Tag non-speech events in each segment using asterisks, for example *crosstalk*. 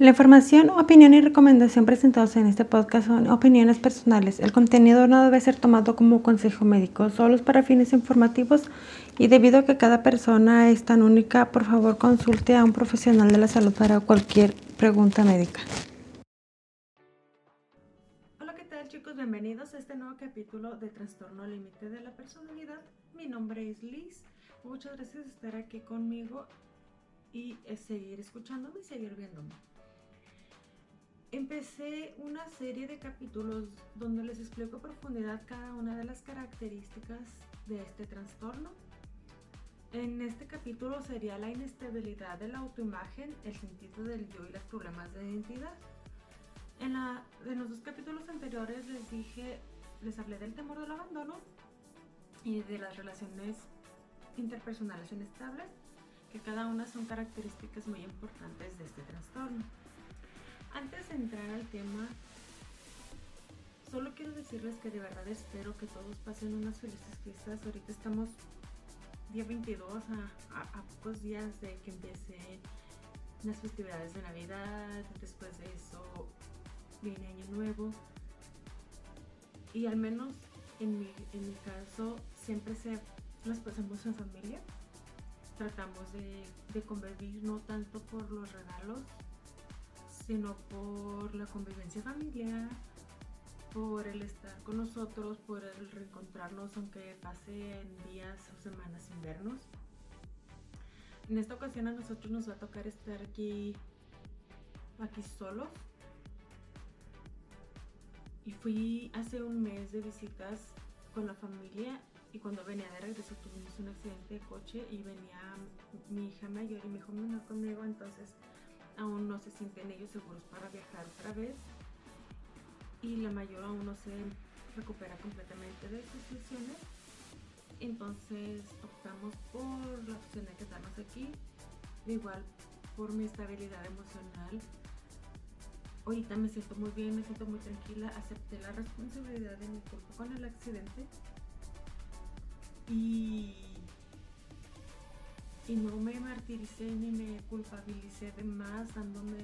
La información, opinión y recomendación presentados en este podcast son opiniones personales. El contenido no debe ser tomado como consejo médico, solo para fines informativos y debido a que cada persona es tan única, por favor consulte a un profesional de la salud para cualquier pregunta médica. Hola, ¿qué tal chicos? Bienvenidos a este nuevo capítulo de Trastorno Límite de la Personalidad. Mi nombre es Liz. Muchas gracias por estar aquí conmigo y seguir escuchándome y seguir viéndome empecé una serie de capítulos donde les explico a profundidad cada una de las características de este trastorno. En este capítulo sería la inestabilidad de la autoimagen, el sentido del yo y los problemas de identidad. En, la, en los dos capítulos anteriores les dije, les hablé del temor del abandono y de las relaciones interpersonales inestables, que cada una son características muy importantes de este trastorno. Antes de entrar al tema, solo quiero decirles que de verdad espero que todos pasen unas felices fiestas. Ahorita estamos día 22, a, pocos días de que empiecen las festividades de Navidad. Después de eso viene Año Nuevo. Y al menos en mi, en mi caso, siempre se, las pasamos en familia. Tratamos de, de convivir no tanto por los regalos, sino por la convivencia familiar, por el estar con nosotros, por el reencontrarnos aunque pasen días o semanas sin vernos. En esta ocasión a nosotros nos va a tocar estar aquí, aquí solos. Y fui hace un mes de visitas con la familia y cuando venía de regreso tuvimos un accidente de coche y venía mi hija mayor y mi hijo menor conmigo, entonces aún no se sienten ellos seguros para viajar otra vez y la mayor aún no se recupera completamente de sus lesiones. Entonces optamos por la opción de quedarnos aquí, igual por mi estabilidad emocional. Ahorita me siento muy bien, me siento muy tranquila, acepté la responsabilidad de mi cuerpo con el accidente y y no me martiricé ni me culpabilicé de más, dándome,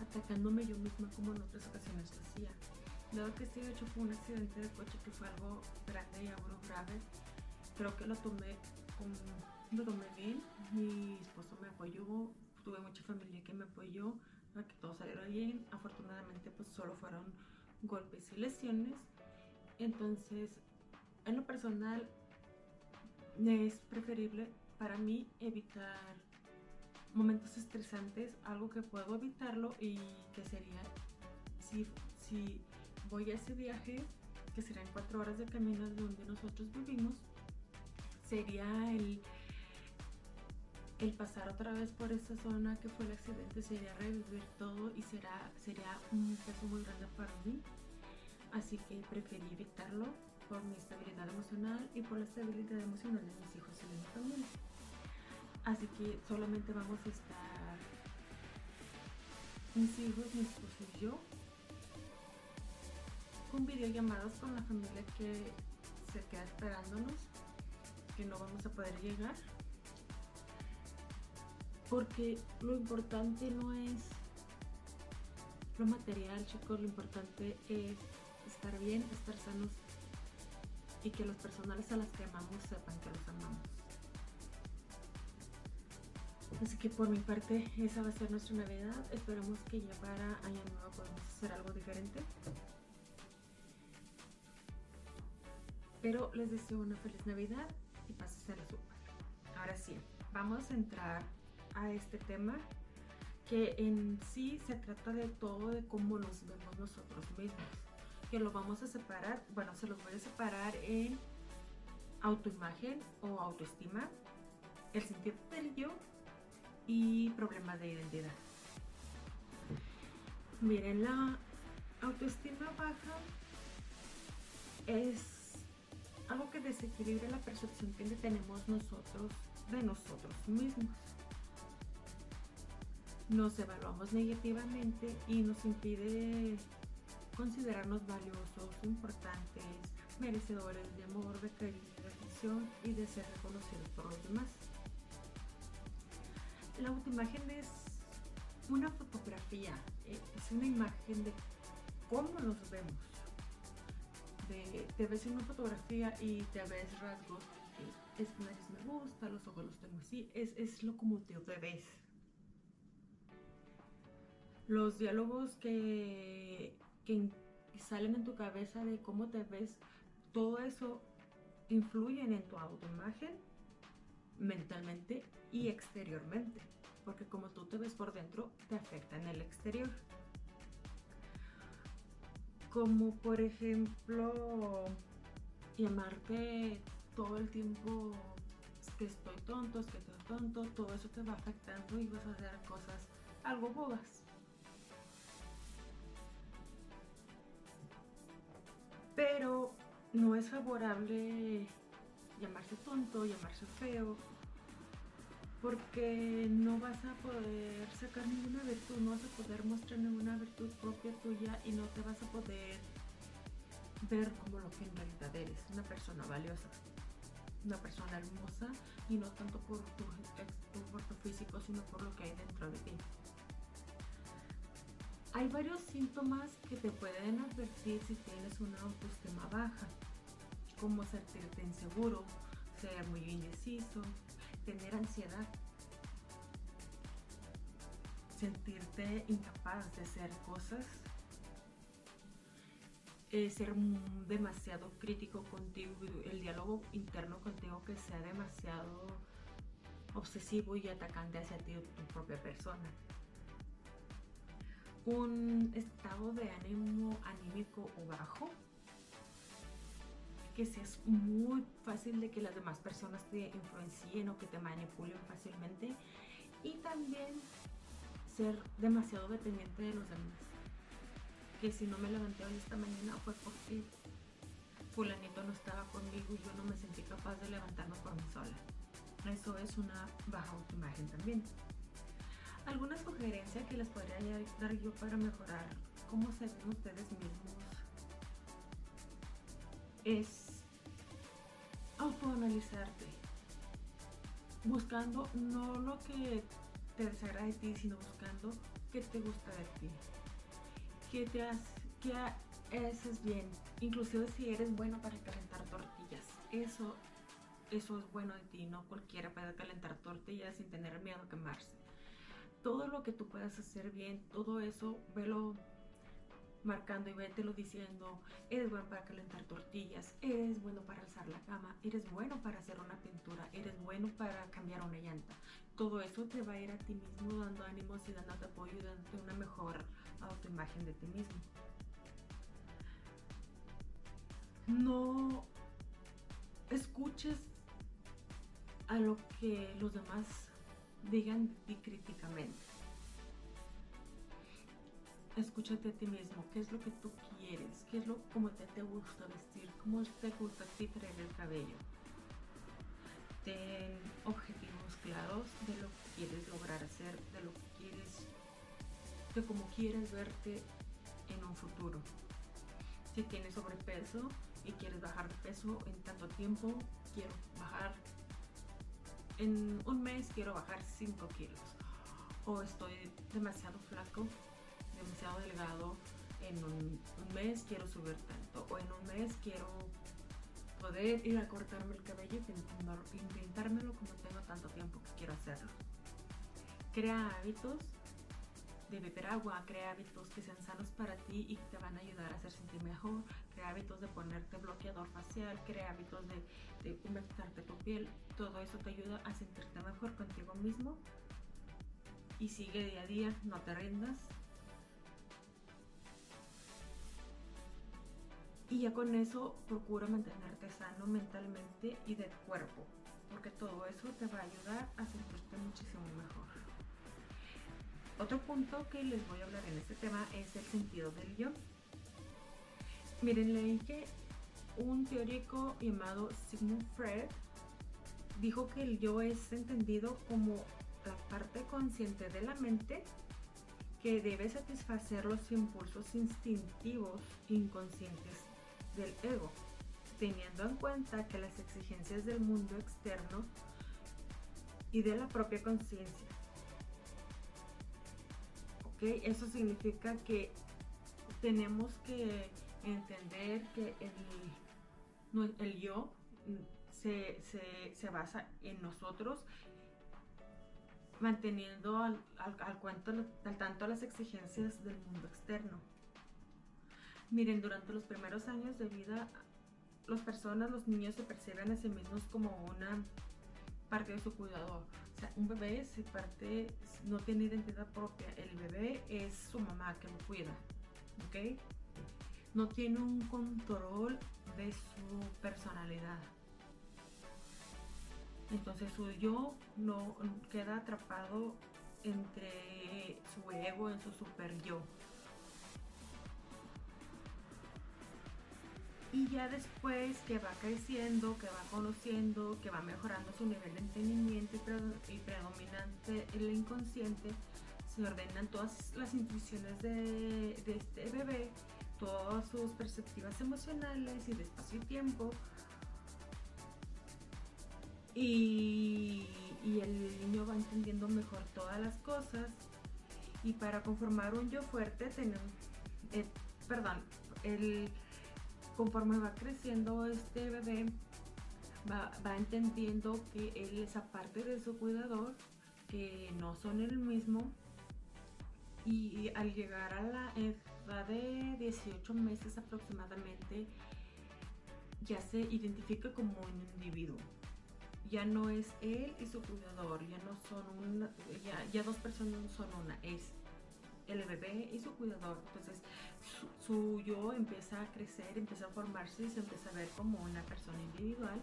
atacándome yo misma como en otras ocasiones lo hacía. Dado que este hecho fue un accidente de coche que fue algo grande y algo grave, creo que lo tomé, lo tomé bien. Mi esposo me apoyó, tuve mucha familia que me apoyó para que todo saliera bien. Afortunadamente, pues solo fueron golpes y lesiones. Entonces, en lo personal, es preferible para mí evitar momentos estresantes, algo que puedo evitarlo y que sería, si, si voy a ese viaje, que serán cuatro horas de camino de donde nosotros vivimos, sería el, el pasar otra vez por esa zona que fue el accidente, sería revivir todo y será, sería un peso muy grande para mí. Así que preferí evitarlo por mi estabilidad emocional y por la estabilidad emocional de mis hijos y de mi familia. Así que solamente vamos a estar mis hijos, mi esposo y yo con videollamadas con la familia que se queda esperándonos, que no vamos a poder llegar. Porque lo importante no es lo material, chicos, lo importante es estar bien, estar sanos y que los personales a las que amamos sepan que los amamos. Así que por mi parte esa va a ser nuestra Navidad. Esperamos que ya para Año Nuevo podamos hacer algo diferente. Pero les deseo una feliz Navidad y pasen la súper. Ahora sí, vamos a entrar a este tema que en sí se trata de todo de cómo nos vemos nosotros mismos. Que lo vamos a separar, bueno, se los voy a separar en autoimagen o autoestima, el sentido del yo y problemas de identidad. Miren, la autoestima baja es algo que desequilibra la percepción que tenemos nosotros de nosotros mismos. Nos evaluamos negativamente y nos impide considerarnos valiosos, importantes, merecedores de amor, de cariño, de atención y de ser reconocidos por los demás la autoimagen es una fotografía, eh, es una imagen de cómo nos vemos. te ves en una fotografía y te ves rasgos, eh, es nariz me gusta, los ojos los tengo así, es, es lo como te ves. Los diálogos que, salen en tu cabeza de cómo te ves, todo eso influyen en tu autoimagen mentalmente y exteriormente, porque como tú te ves por dentro, te afecta en el exterior. Como por ejemplo, llamarte todo el tiempo que estoy tonto, que estoy tonto, todo eso te va afectando y vas a hacer cosas algo bobas. Pero no es favorable llamarse tonto, llamarse feo, porque no vas a poder sacar ninguna virtud, no vas a poder mostrar ninguna virtud propia tuya y no te vas a poder ver como lo que en realidad eres, una persona valiosa, una persona hermosa y no tanto por tu, por tu físico, sino por lo que hay dentro de ti. Hay varios síntomas que te pueden advertir si tienes una autoestima baja, como sentirte inseguro, ser muy indeciso, tener ansiedad, sentirte incapaz de hacer cosas, eh, ser demasiado crítico contigo, el diálogo interno contigo que sea demasiado obsesivo y atacante hacia ti tu propia persona un estado de ánimo anímico o bajo, que es muy fácil de que las demás personas te influencien o que te manipulen fácilmente y también ser demasiado dependiente de los demás. Que si no me levanté hoy esta mañana fue porque fulanito no estaba conmigo y yo no me sentí capaz de levantarme por mí sola. Eso es una baja autoimagen también. ¿Alguna sugerencia que les podría dar yo para mejorar cómo se ven ustedes mismos? Es autoanalizarte, buscando no lo que te desagrada de ti, sino buscando qué te gusta de ti, qué te haces bien, inclusive si eres bueno para calentar tortillas, eso, eso es bueno de ti, no cualquiera puede calentar tortillas sin tener miedo a quemarse todo lo que tú puedas hacer bien, todo eso, velo marcando y vételo diciendo, eres bueno para calentar tortillas, eres bueno para alzar la cama, eres bueno para hacer una pintura, eres bueno para cambiar una llanta. Todo eso te va a ir a ti mismo dando ánimos y dándote apoyo y dándote una mejor autoimagen de ti mismo. No escuches a lo que los demás digan y críticamente. Escúchate a ti mismo, qué es lo que tú quieres, qué es lo como te, te gusta vestir, cómo te gusta a ti traer el cabello. Ten objetivos claros de lo que quieres lograr hacer, de lo que quieres, de cómo quieres verte en un futuro. Si tienes sobrepeso y quieres bajar de peso en tanto tiempo, quiero bajar en un mes quiero bajar 5 kilos o estoy demasiado flaco, demasiado delgado, en un, mes quiero subir tanto o en un mes quiero poder ir a cortarme el cabello y pintármelo como tengo tanto tiempo que quiero hacerlo. Crea hábitos de beber agua, crea hábitos que sean sanos para ti y que te van a ayudar a hacer sentir mejor, crea hábitos de ponerte bloqueador facial, crea hábitos de, de humectarte tu piel, todo eso te ayuda a sentirte mejor contigo mismo y sigue día a día, no te rindas. Y ya con eso procura mantenerte sano mentalmente y de cuerpo, porque todo eso te va a ayudar a sentirte muchísimo mejor. Otro punto que les voy a hablar en este tema es el sentido del yo. Miren, leí que un teórico llamado Sigmund Freud dijo que el yo es entendido como la parte consciente de la mente que debe satisfacer los impulsos instintivos inconscientes del ego, teniendo en cuenta que las exigencias del mundo externo y de la propia conciencia Eso significa que tenemos que entender que el, el yo se, se, se, basa en nosotros manteniendo al, al, cuento, al tanto las exigencias del mundo externo. Miren, durante los primeros años de vida, las personas, los niños se perciben a sí mismos como una parte de su cuidador. O sea, un bebé se parte, no tiene identidad propia. El bebé es su mamá que lo cuida, ¿ok? No tiene un control de su personalidad. Entonces su yo no queda atrapado entre su ego, en su super yo. Y ya después que va creciendo, que va conociendo, que va mejorando su nivel de entendimiento y, predominante el inconsciente, se ordenan todas las intuiciones de, este bebé, todas sus perspectivas emocionales y de espacio y tiempo, y, el niño va entendiendo mejor todas las cosas. Y para conformar un yo fuerte tenemos, eh, perdón, el, conforme va creciendo este bebé va, va, entendiendo que él es aparte de su cuidador, que no son el mismo y al llegar a la edad de 18 meses aproximadamente ya se identifica como un individuo ya no es él y su cuidador, ya no son una, ya, dos personas son una, es el bebé y su cuidador. Entonces su, yo empieza a crecer, empieza a formarse y se empieza a ver como una persona individual.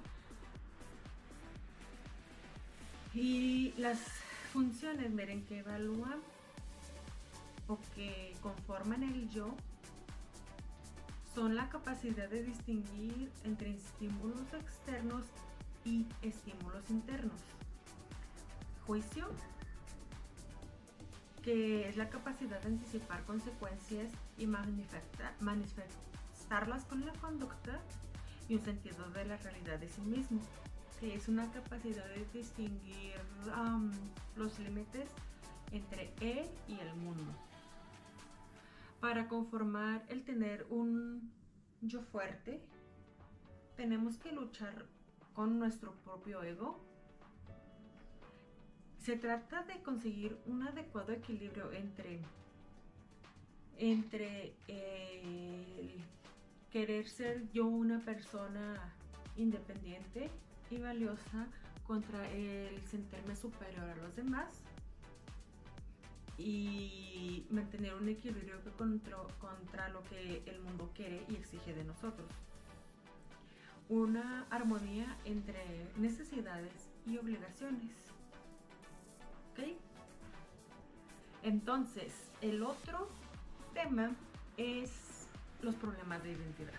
Y las funciones, miren, que evalúan o que conforman el yo son la capacidad de distinguir entre estímulos externos estímulos internos. Juicio, que es la capacidad de anticipar consecuencias y manifestarlas con la conducta y un sentido de la realidad de sí mismo, que es una capacidad de distinguir los límites entre él y el mundo. Para conformar el tener un yo fuerte, tenemos que luchar con nuestro propio ego. Se trata de conseguir un adecuado equilibrio entre, entre el querer ser yo una persona independiente y valiosa contra el sentirme superior a los demás y mantener un equilibrio contra, contra lo que el mundo quiere y exige de nosotros una armonía entre necesidades y obligaciones. Entonces, el otro tema es los problemas de identidad.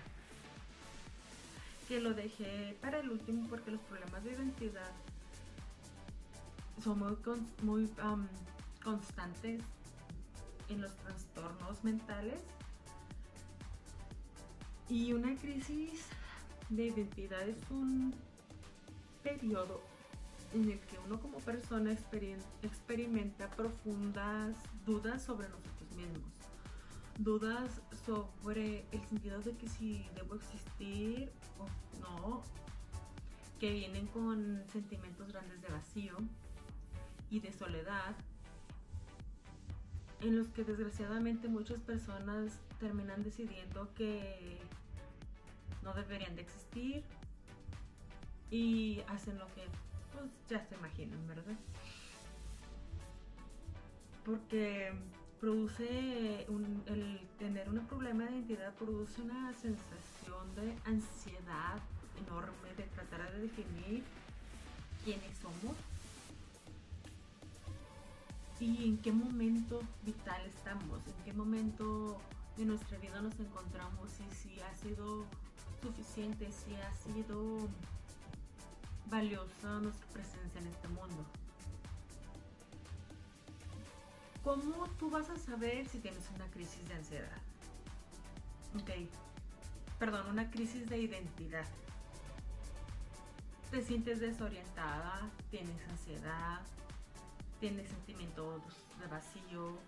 Que lo dejé para el último porque los problemas de identidad son muy, muy constantes en los trastornos mentales. Y una crisis de identidad es un periodo en el que uno como persona experimenta profundas dudas sobre nosotros mismos. Dudas sobre el sentido de que si debo existir o no, que vienen con sentimientos grandes de vacío y de soledad, en los que desgraciadamente muchas personas terminan decidiendo que no deberían de existir y hacen lo que pues ya se imaginan, ¿verdad? Porque produce el tener un problema de identidad produce una sensación de ansiedad enorme de tratar de definir quiénes somos y en qué momento vital estamos, en qué momento de nuestra vida nos encontramos y si ha sido suficiente, si ha sido valiosa nuestra presencia en este mundo. ¿Cómo tú vas a saber si tienes una crisis de ansiedad? Ok, perdón, una crisis de identidad. Te sientes desorientada, tienes ansiedad, tienes sentimientos de vacío,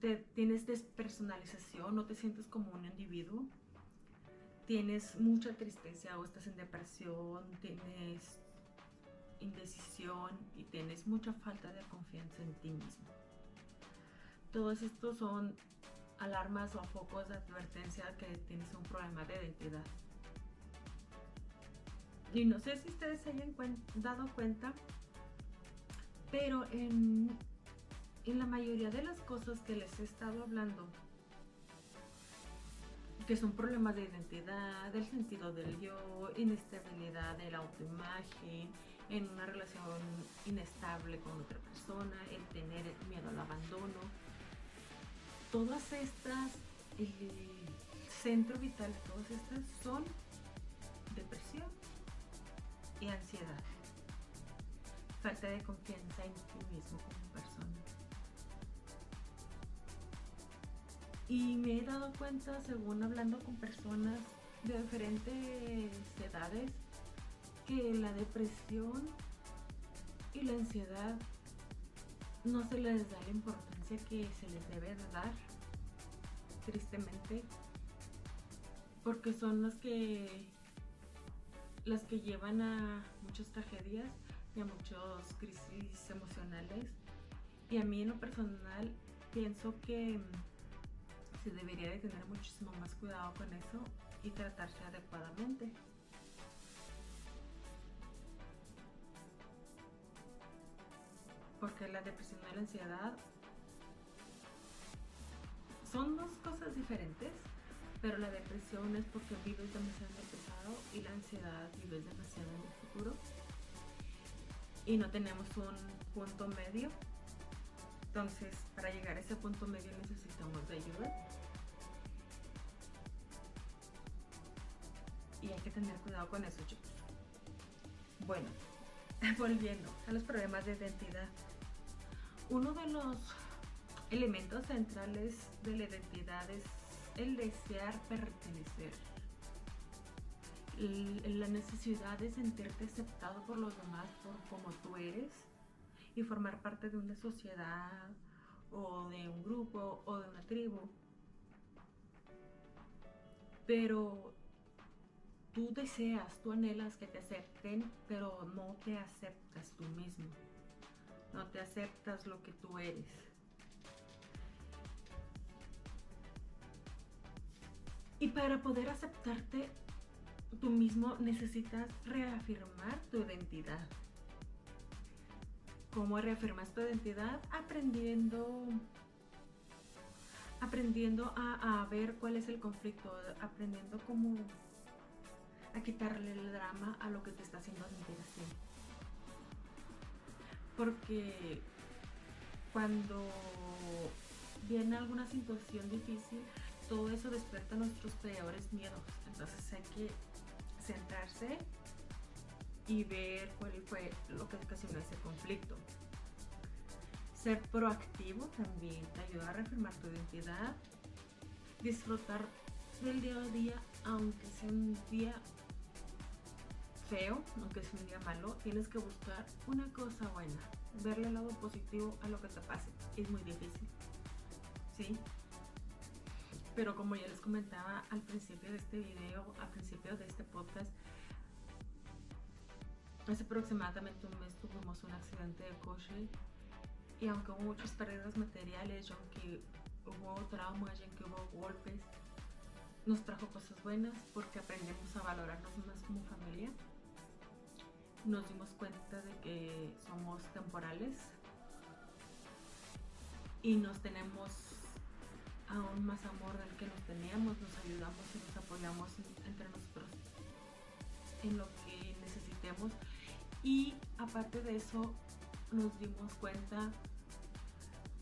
te, tienes despersonalización, no te sientes como un individuo, tienes mucha tristeza o estás en depresión, tienes indecisión y tienes mucha falta de confianza en ti mismo. Todos estos son alarmas o focos de advertencia que tienes un problema de identidad. Y no sé si ustedes se hayan dado cuenta, pero en, en la mayoría de las cosas que les he estado hablando, que son problemas de identidad, del sentido del yo, inestabilidad de la autoimagen, en una relación inestable con otra persona, el tener miedo al abandono, todas estas, el centro vital, todas estas son depresión y ansiedad, falta de confianza en ti mismo como persona. Y me he dado cuenta, según hablando con personas de diferentes edades, que la depresión y la ansiedad no se les da la importancia que se les debe de dar, tristemente, porque son las que las que llevan a muchas tragedias y a muchas crisis emocionales. Y a mí en lo personal pienso que se debería de tener muchísimo más cuidado con eso y tratarse adecuadamente. porque la depresión y la ansiedad son dos cosas diferentes, pero la depresión es porque vives demasiado en y la ansiedad vives demasiado en el futuro y no tenemos un punto medio. Entonces, para llegar a ese punto medio necesitamos de ayuda. Y hay que tener cuidado con eso, chicos. Bueno, *laughs* volviendo a los problemas de identidad. Uno de los elementos centrales de la identidad es el desear pertenecer. La necesidad de sentirte aceptado por los demás por como tú eres y formar parte de una sociedad o de un grupo o de una tribu. Pero tú deseas, tú anhelas que te acepten, pero no te aceptas tú mismo no te aceptas lo que tú eres. Y para poder aceptarte tú mismo necesitas reafirmar tu identidad. ¿Cómo reafirmas tu identidad? Aprendiendo aprendiendo a, ver cuál es el conflicto, aprendiendo cómo a quitarle el drama a lo que te está haciendo sentir así porque cuando viene alguna situación difícil, todo eso despierta nuestros peores miedos. Entonces hay que centrarse y ver cuál fue lo que ocasionó ese conflicto. Ser proactivo también te ayuda a reafirmar tu identidad. Disfrutar del día a día, aunque sea un día feo, aunque es un día malo, tienes que buscar una cosa buena, verle el lado positivo a lo que te pase. Es muy difícil, ¿sí? Pero como ya les comentaba al principio de este video, al principio de este podcast, hace aproximadamente un mes tuvimos un accidente de coche y aunque hubo muchas pérdidas materiales, y aunque hubo traumas, y aunque hubo golpes, nos trajo cosas buenas porque aprendimos a valorarnos más como familia. Nos dimos cuenta de que somos temporales y nos tenemos aún más amor del que nos teníamos, nos ayudamos y nos apoyamos entre nosotros en lo que necesitemos. Y aparte de eso nos dimos cuenta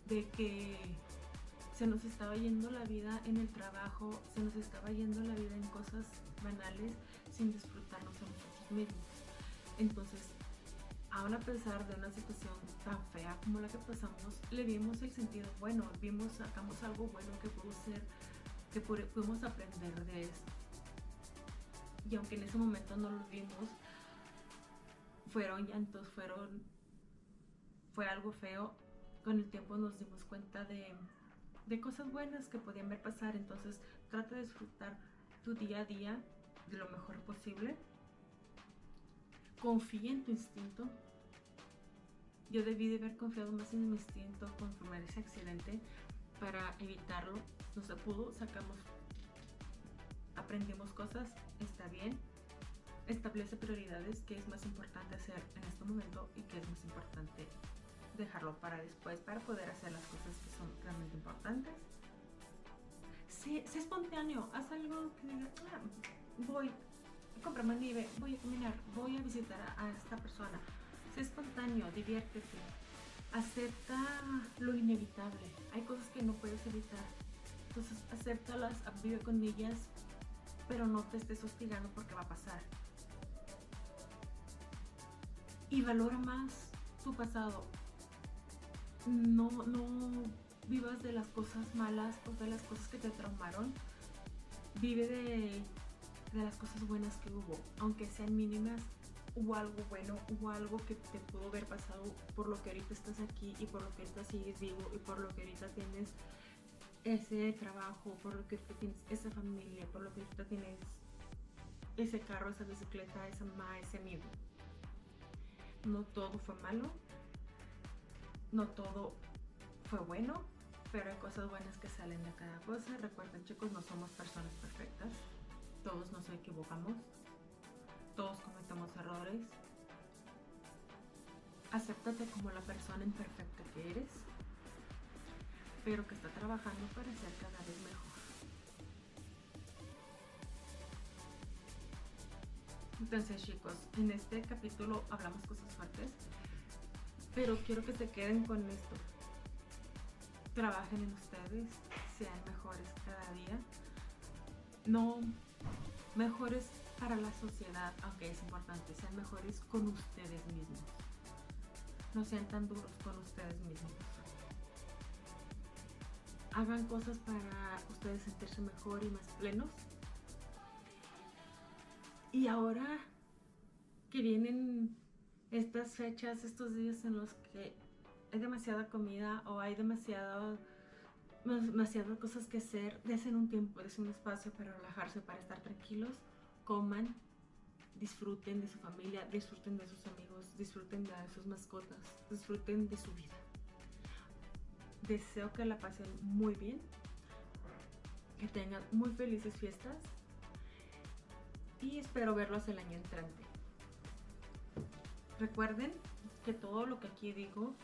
de que se nos estaba yendo la vida en el trabajo, se nos estaba yendo la vida en cosas banales sin disfrutarnos a nosotros mismos. Entonces, aún a pesar de una situación tan fea como la que pasamos, le vimos el sentido bueno, vimos, sacamos algo bueno que pudo ser, que pudimos aprender de eso. Y aunque en ese momento no lo vimos, fueron llantos, fueron, fue algo feo, con el tiempo nos dimos cuenta de, de cosas buenas que podían ver pasar. Entonces trata de disfrutar tu día a día de lo mejor posible. Confía en tu instinto. Yo debí de haber confiado más en mi instinto conforme ese accidente para evitarlo. No se pudo, sacamos, aprendimos cosas, está bien. Establece prioridades, qué es más importante hacer en este momento y qué es más importante dejarlo para después para poder hacer las cosas que son realmente importantes. Sé, espontáneo, haz algo que diga, ah, voy a comprarme nieve, voy a caminar, voy a visitar a, esta persona. Sé espontáneo, diviértete, acepta lo inevitable. Hay cosas que no puedes evitar. Entonces, acéptalas, vive con ellas, pero no te estés hostigando porque va a pasar. Y valora más tu pasado no, no vivas de las cosas malas o de las cosas que te traumaron. Vive de, las cosas buenas que hubo, aunque sean mínimas, hubo algo bueno, hubo algo que te pudo haber pasado por lo que ahorita estás aquí y por lo que ahorita sigues vivo y por lo que ahorita tienes ese trabajo, por lo que tienes esa familia, por lo que ahorita tienes ese carro, esa bicicleta, esa mamá, ese amigo. No todo fue malo, no todo fue bueno, pero hay cosas buenas que salen de cada cosa. Recuerden chicos, no somos personas perfectas, todos nos equivocamos, todos cometemos errores. Acéptate como la persona imperfecta que eres, pero que está trabajando para ser cada vez mejor. Entonces chicos, en este capítulo hablamos cosas fuertes pero quiero que se queden con esto. Trabajen en ustedes, sean mejores cada día. No mejores para la sociedad, aunque es importante, sean mejores con ustedes mismos. No sean tan duros con ustedes mismos. Hagan cosas para ustedes sentirse mejor y más plenos. Y ahora que vienen estas fechas, estos días en los que hay demasiada comida o hay demasiado, demasiadas cosas que hacer, desen un tiempo, desen un espacio para relajarse, para estar tranquilos, coman, disfruten de su familia, disfruten de sus amigos, disfruten de sus mascotas, disfruten de su vida. Deseo que la pasen muy bien, que tengan muy felices fiestas y espero verlos el año entrante. Recuerden que todo lo que aquí digo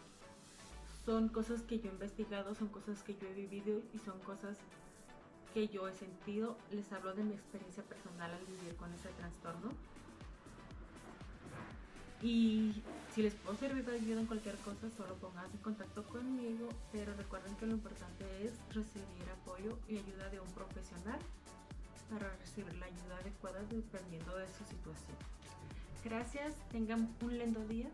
son cosas que yo he investigado, son cosas que yo he vivido y son cosas que yo he sentido. Les hablo de mi experiencia personal al vivir con ese trastorno. Y si les puedo servir de ayuda en cualquier cosa, solo pónganse en contacto conmigo. Pero recuerden que lo importante es recibir apoyo y ayuda de un profesional para recibir la ayuda adecuada dependiendo de su situación. Gracias, tengan un lindo día.